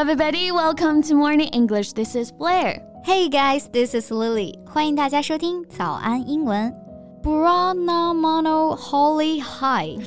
everybody, welcome to Morning English. This is Blair. Hey guys, this is Lily. 欢迎大家收听早安英文。Brahmano Holy High，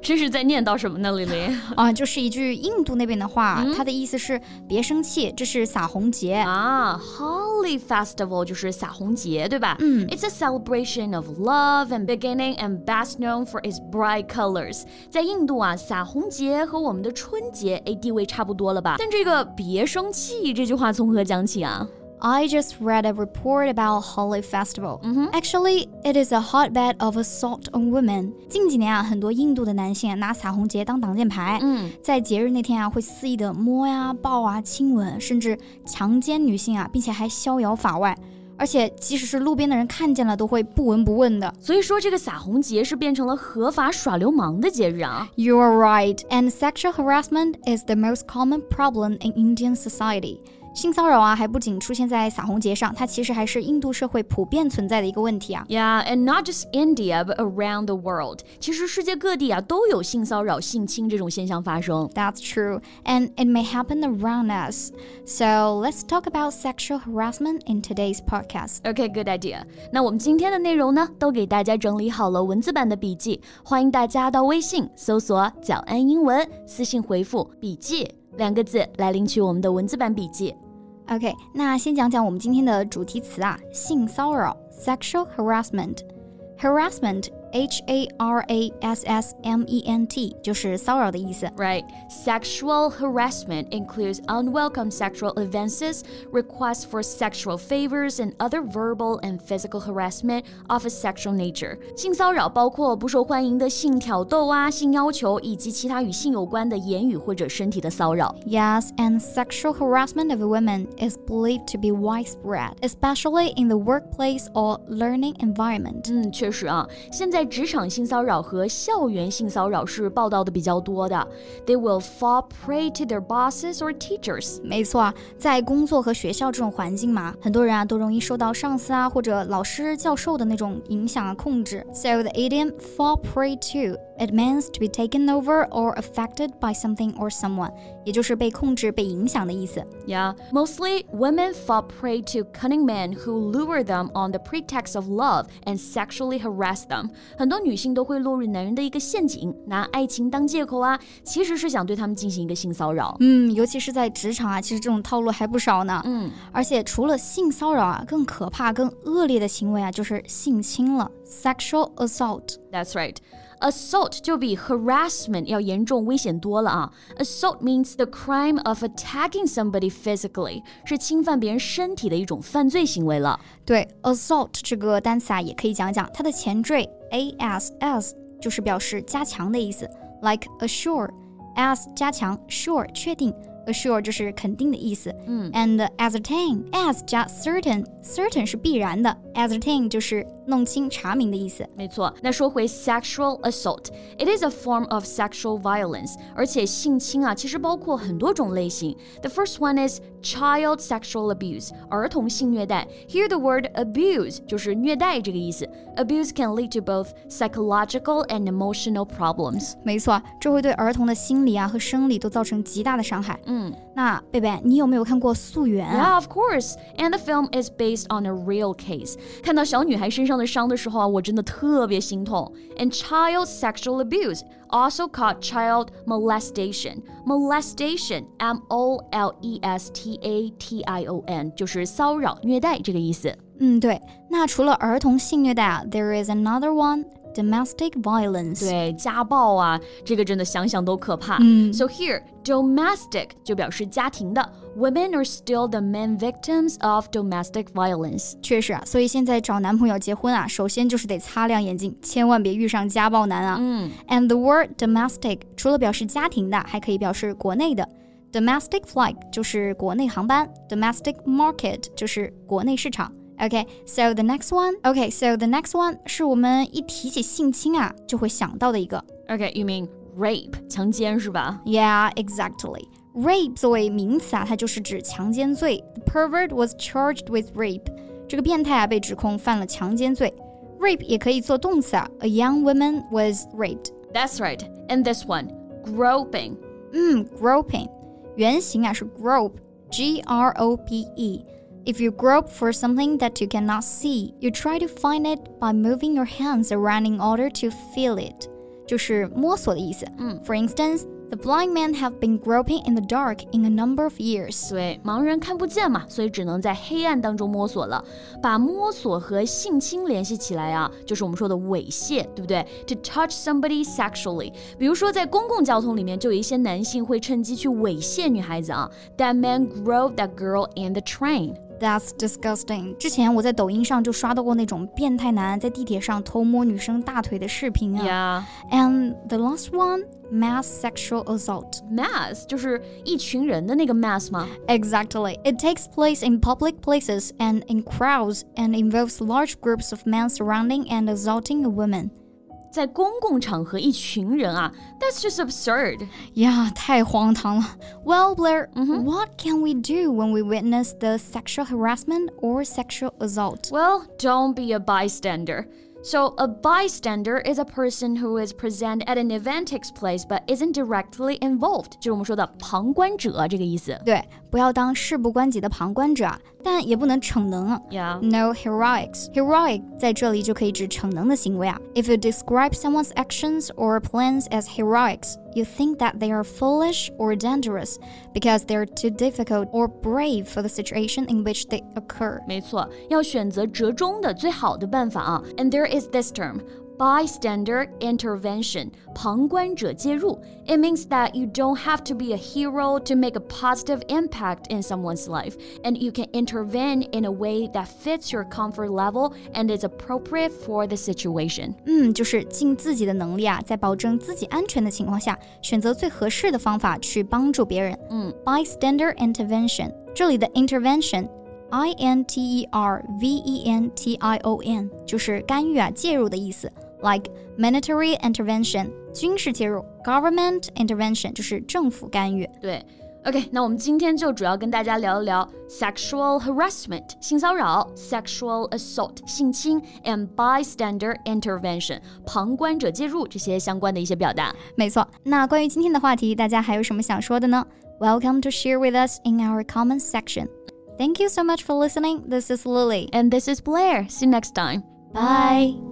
这是在念叨什么呢，丽丽？啊，就是一句印度那边的话，它的意思是别生气，这是撒红节啊。Holy Festival 就是撒红节，对吧？嗯，It's a celebration of love and beginning and best known for its bright colors。在印度啊，撒红节和我们的春节哎地位差不多了吧？但这个别生气这句话从何讲起啊 I just read a report about Holi Festival. Mm -hmm. Actually, it is a hotbed of assault on women. 近几年啊，很多印度的男性啊拿彩虹节当挡箭牌，嗯，在节日那天啊会肆意的摸呀、抱啊、亲吻，甚至强奸女性啊，并且还逍遥法外。而且，即使是路边的人看见了，都会不闻不问的。所以说，这个洒红节是变成了合法耍流氓的节日啊。You are right, and sexual harassment is the most common problem in Indian society. 性骚扰啊，还不仅出现在洒红节上，它其实还是印度社会普遍存在的一个问题啊。Yeah, and not just India, but around the world. 其实世界各地啊都有性骚扰、性侵这种现象发生。That's true, and it may happen around us. So let's talk about sexual harassment in today's podcast. Okay, good idea. 那我们今天的内容呢，都给大家整理好了文字版的笔记，欢迎大家到微信搜索“早安英文”，私信回复“笔记”两个字来领取我们的文字版笔记。OK，那先讲讲我们今天的主题词啊，性骚扰 （sexual harassment）。harassment H A R A S S M E N T 就是骚扰的意思。Right. Sexual harassment includes unwelcome sexual advances, requests for sexual favors, and other verbal and physical harassment of a sexual nature. 性骚扰包括不受欢迎的性挑逗啊、性要求以及其他与性有关的言语或者身体的骚扰。Yes, and sexual harassment of women is believed to be widespread, especially in the workplace or learning environment. 嗯，确实啊，现在。在职场性骚扰和校园性骚扰是报道的比较多的。They will fall prey to their bosses or teachers。没错，在工作和学校这种环境嘛，很多人啊都容易受到上司啊或者老师、教授的那种影响啊控制。So the idiom fall prey to it means to be taken over or affected by something or someone，也就是被控制、被影响的意思。Yeah, mostly women fall prey to cunning men who lure them on the pretext of love and sexually harass them. 很多女性都会落入男人的一个陷阱，拿爱情当借口啊，其实是想对他们进行一个性骚扰。嗯，尤其是在职场啊，其实这种套路还不少呢。嗯，而且除了性骚扰啊，更可怕、更恶劣的行为啊，就是性侵了，sexual assault。That's right. assault 就比 harassment 要严重危险多了啊。Assault means the crime of attacking somebody physically，是侵犯别人身体的一种犯罪行为了。对，assault 这个单词啊，也可以讲讲它的前缀 ass，就是表示加强的意思，like assure，ass 加强，sure 确定。assure 就是肯定的意思，嗯，and ascertain，as 加 certain，certain 是必然的 ascertain 就是弄清、查明的意思。没错。那说回 sexual assault，it is a form of sexual violence，而且性侵啊，其实包括很多种类型。The first one is child sexual abuse，儿童性虐待。Here the word abuse 就是虐待这个意思。Abuse can lead to both psychological and emotional problems。没错，这会对儿童的心理啊和生理都造成极大的伤害。嗯。那贝贝，你有没有看过《素媛》？Yeah, of course. And the film is based on a real case. 看到小女孩身上的伤的时候啊，我真的特别心痛。And child sexual abuse, also called child molestation. Molestation, M-O-L-E-S-T-A-T-I-O-N，就是骚扰、虐待这个意思。嗯，对。那除了儿童性虐待啊，there is another one domestic violence, violence，对家暴啊，这个真的想想都可怕。嗯，So here domestic 就表示家庭的，women are still the main victims of domestic violence。确实啊，所以现在找男朋友结婚啊，首先就是得擦亮眼睛，千万别遇上家暴男啊。嗯，And the word domestic 除了表示家庭的，还可以表示国内的。Domestic flight 就是国内航班，domestic market 就是国内市场。Okay, so the next one. Okay, so the next one 是我们一提起性侵啊就会想到的一个。Okay, you mean rape 强奸是吧？Yeah, exactly. Rape 作为名词啊，它就是指强奸罪。The pervert was charged with rape. 这个变态啊被指控犯了强奸罪。Rape 也可以做动词啊。A young woman was raped. That's right. And this one, groping. 嗯，groping，原型啊是 grope，G R O P E。if you grope for something that you cannot see, you try to find it by moving your hands around in order to feel it. 就是摸索的意思。嗯，For instance, the blind man have been groping in the dark in a number of years. 对，盲人看不见嘛，所以只能在黑暗当中摸索了。把摸索和性侵联系起来啊，就是我们说的猥亵，对不对？To touch somebody sexually. sexually，比如说在公共交通里面，就有一些男性会趁机去猥亵女孩子啊。That man groped that girl in the train. That's disgusting。之前我在抖音上就刷到过那种变态男在地铁上偷摸女生大腿的视频啊。Yeah. And the last one, mass sexual assault. Mass 就是一群人的那个 mass 吗？Exactly. It takes place in public places and in crowds and involves large groups of men surrounding and assaulting a woman. 在公共场合一群人啊，That's just absurd. Yeah, 太荒唐了. Well, Blair, -hmm. what can we do when we witness the sexual harassment or sexual assault? Well, don't be a bystander. So, a bystander is a person who is present at an event takes place but isn't directly involved，就是我们说的旁观者这个意思。对，不要当事不关己的旁观者，但也不能逞能。Yeah. No heroics. Heroic 在这里就可以指逞能的行为啊。If you describe someone's actions or plans as heroics, you think that they are foolish or dangerous because they're too difficult or brave for the situation in which they occur. and there is this term bystander intervention, 旁观者介入. It means that you don't have to be a hero to make a positive impact in someone's life, and you can intervene in a way that fits your comfort level and is appropriate for the situation. 嗯，就是尽自己的能力啊，在保证自己安全的情况下，选择最合适的方法去帮助别人。嗯，bystander intervention，这里的 intervention。I N T E R V E N T I O N，就是干预啊、介入的意思。like military intervention 军事介入，government intervention 就是政府干预。对，OK，那我们今天就主要跟大家聊一聊 sexual harassment 性骚扰，sexual assault 性侵，and bystander intervention 旁观者介入这些相关的一些表达。没错，那关于今天的话题，大家还有什么想说的呢？Welcome to share with us in our comment section. Thank you so much for listening. This is Lily. And this is Blair. See you next time. Bye. Bye.